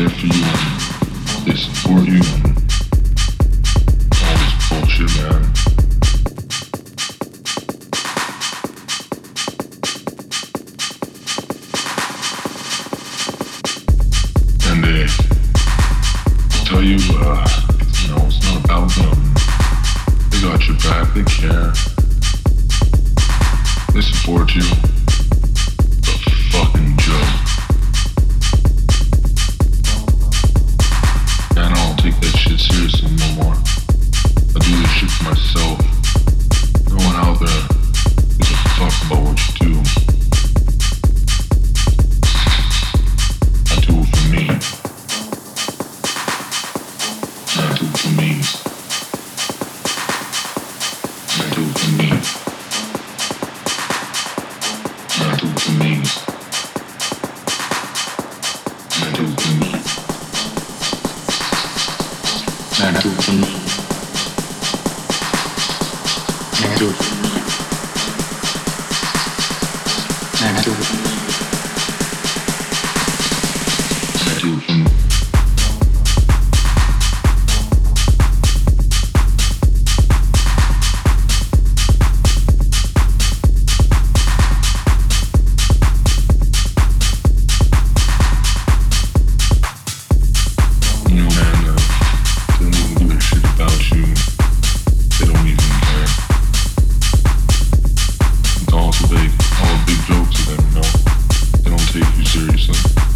there for you they support you seriously.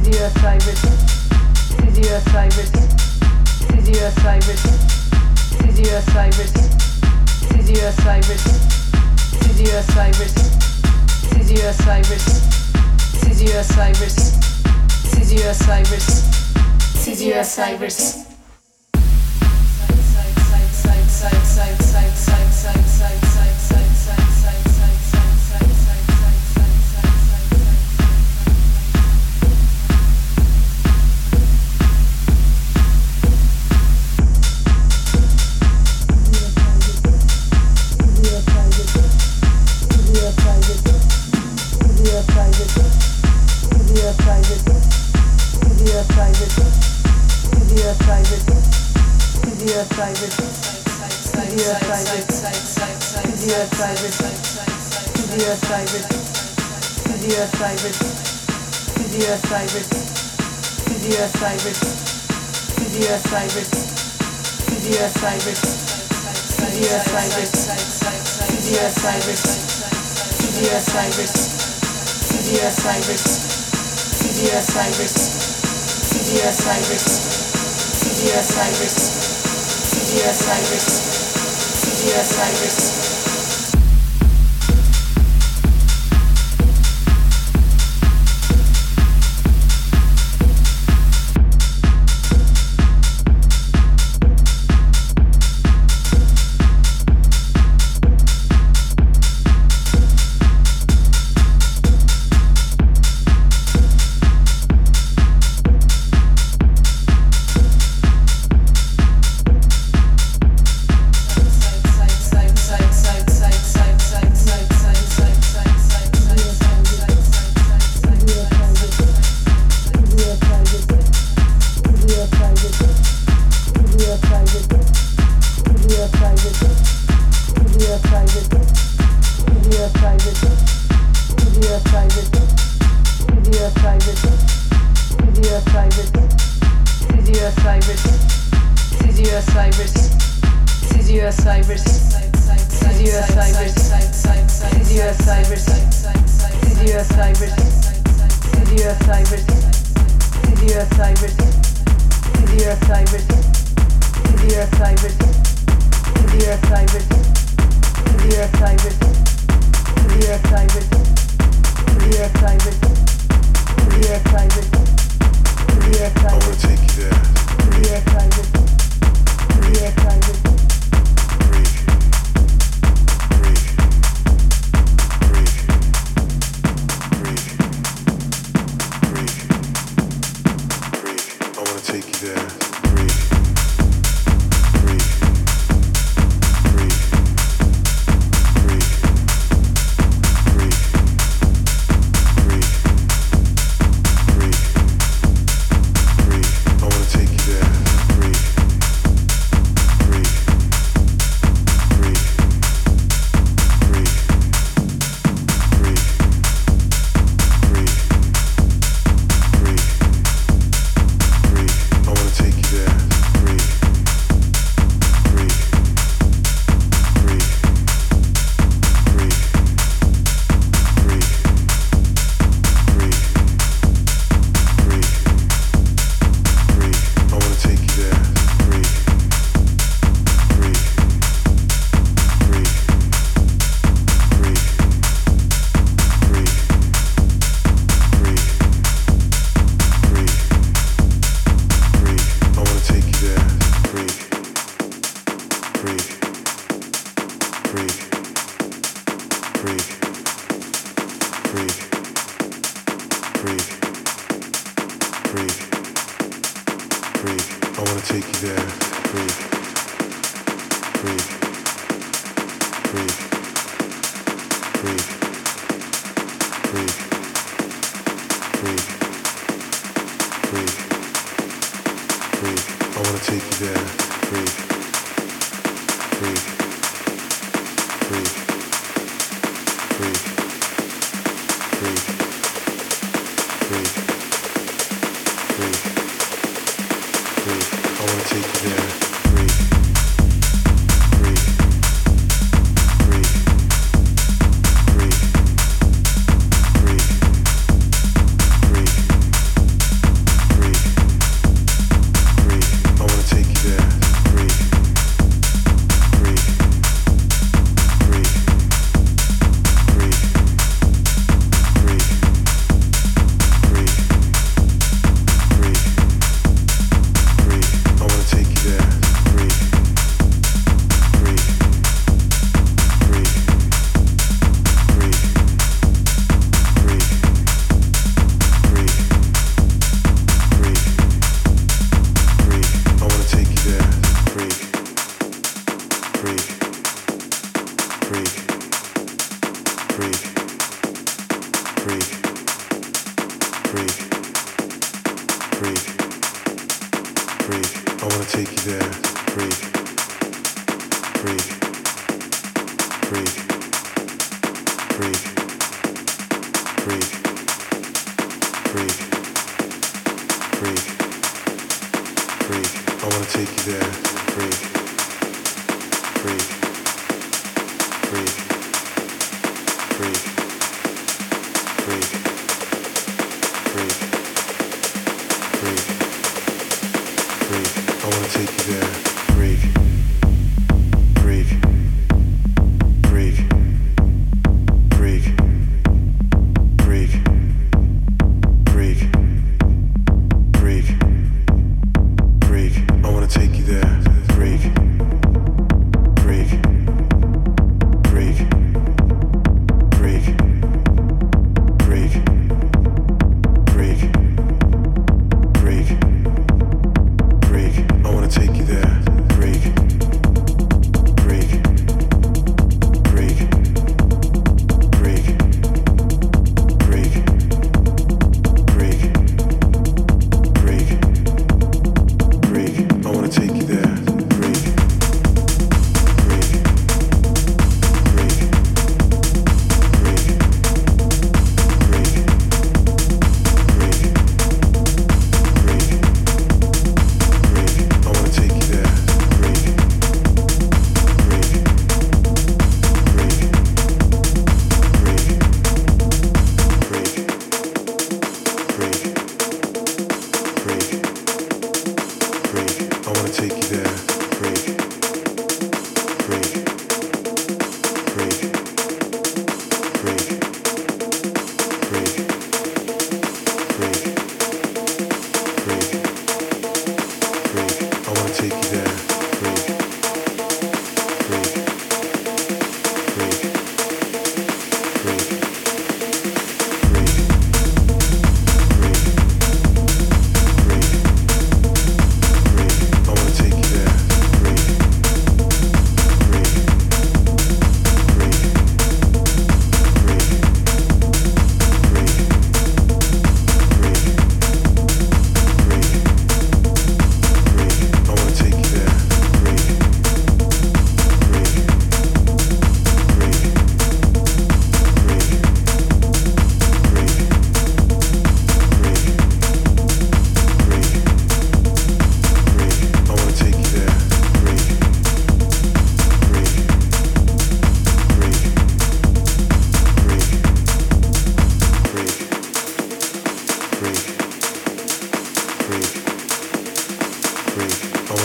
Cesium Cyrus, Cesium Cyrus, Cesium Cyrus, Cesium Cyrus, Cesium Cyrus, Cesium Cyrus, Cesium Cyrus, Cesium Cyrus, Cesium Cyrus, Cesium Cyrus.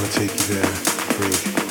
I'll take you there, break.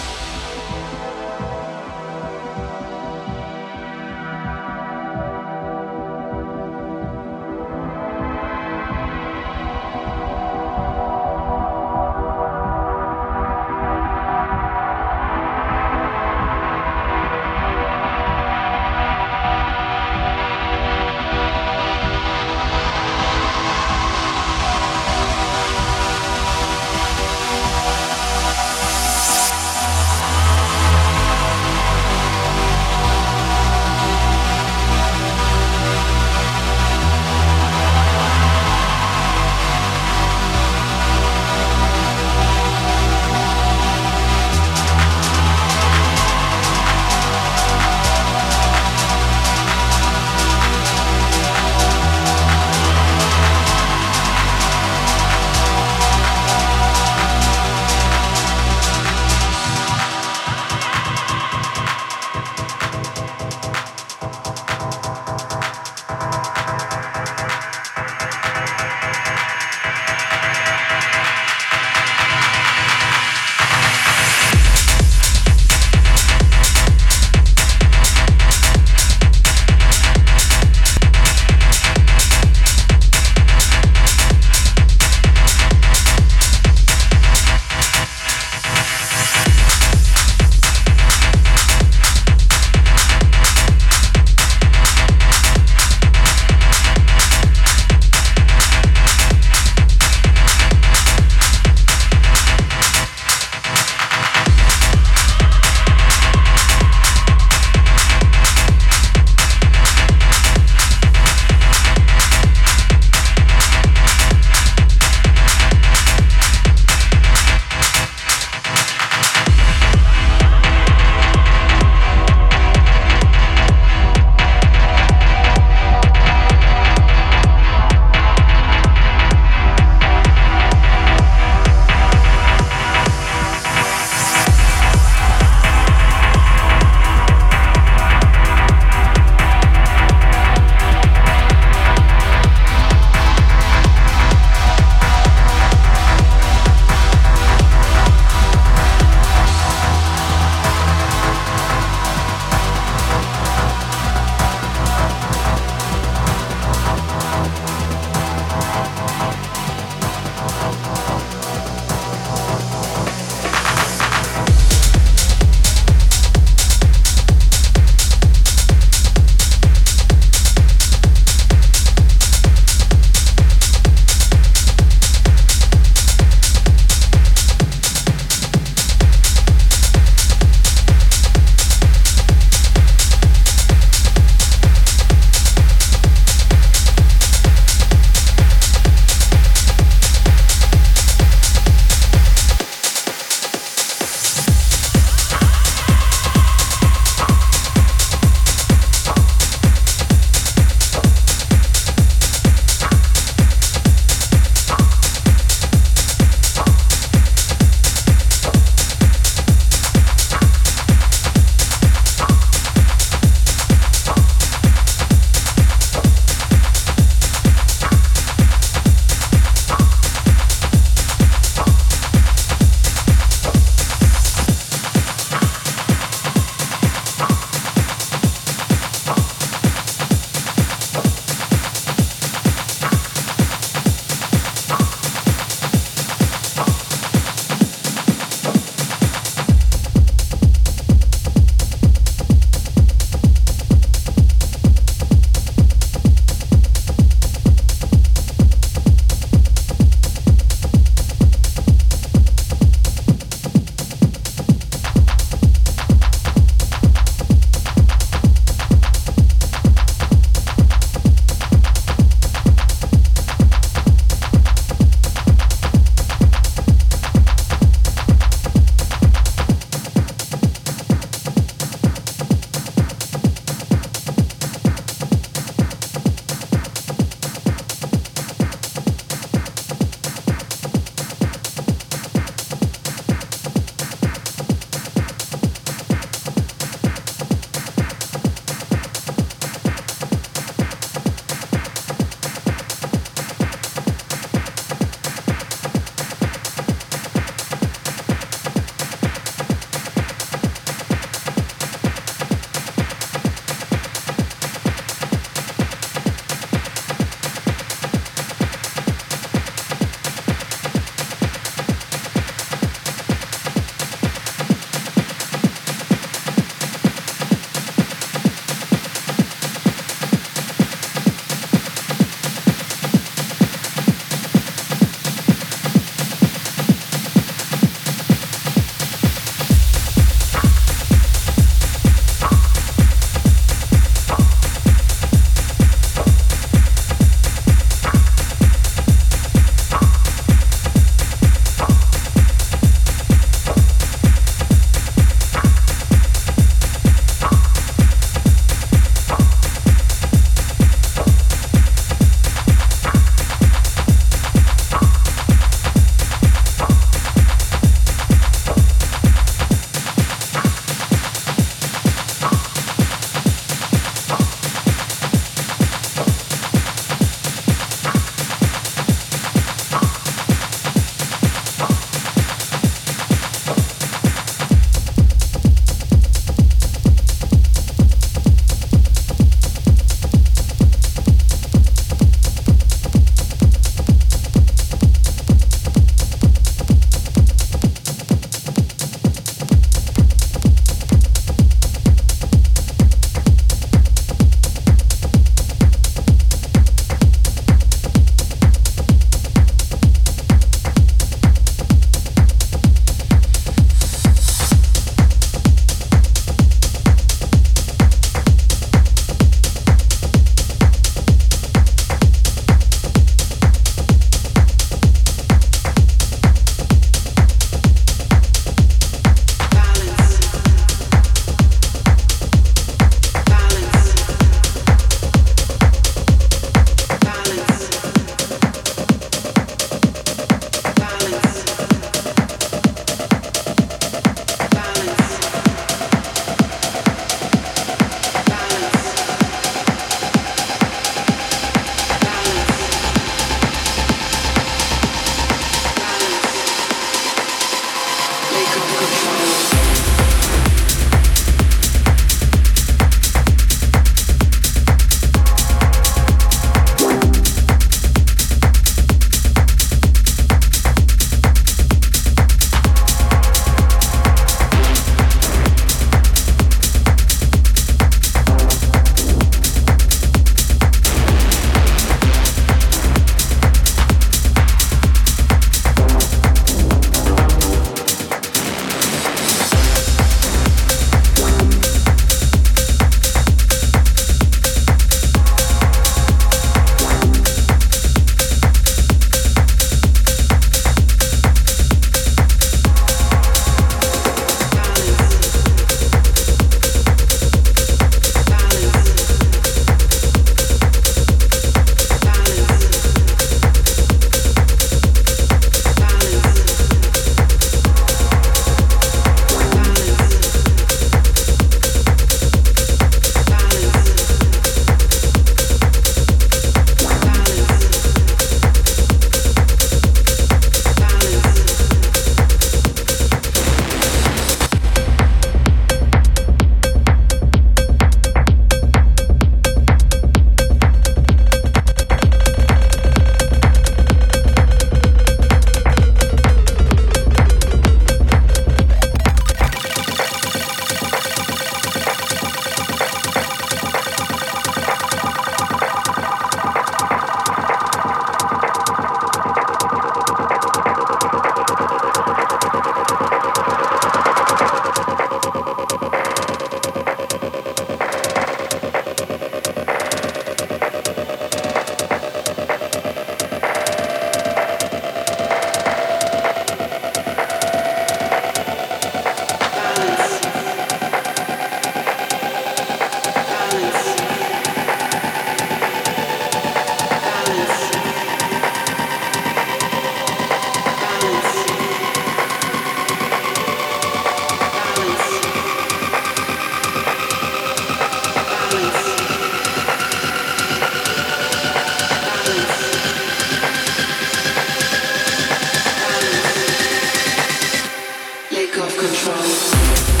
of control.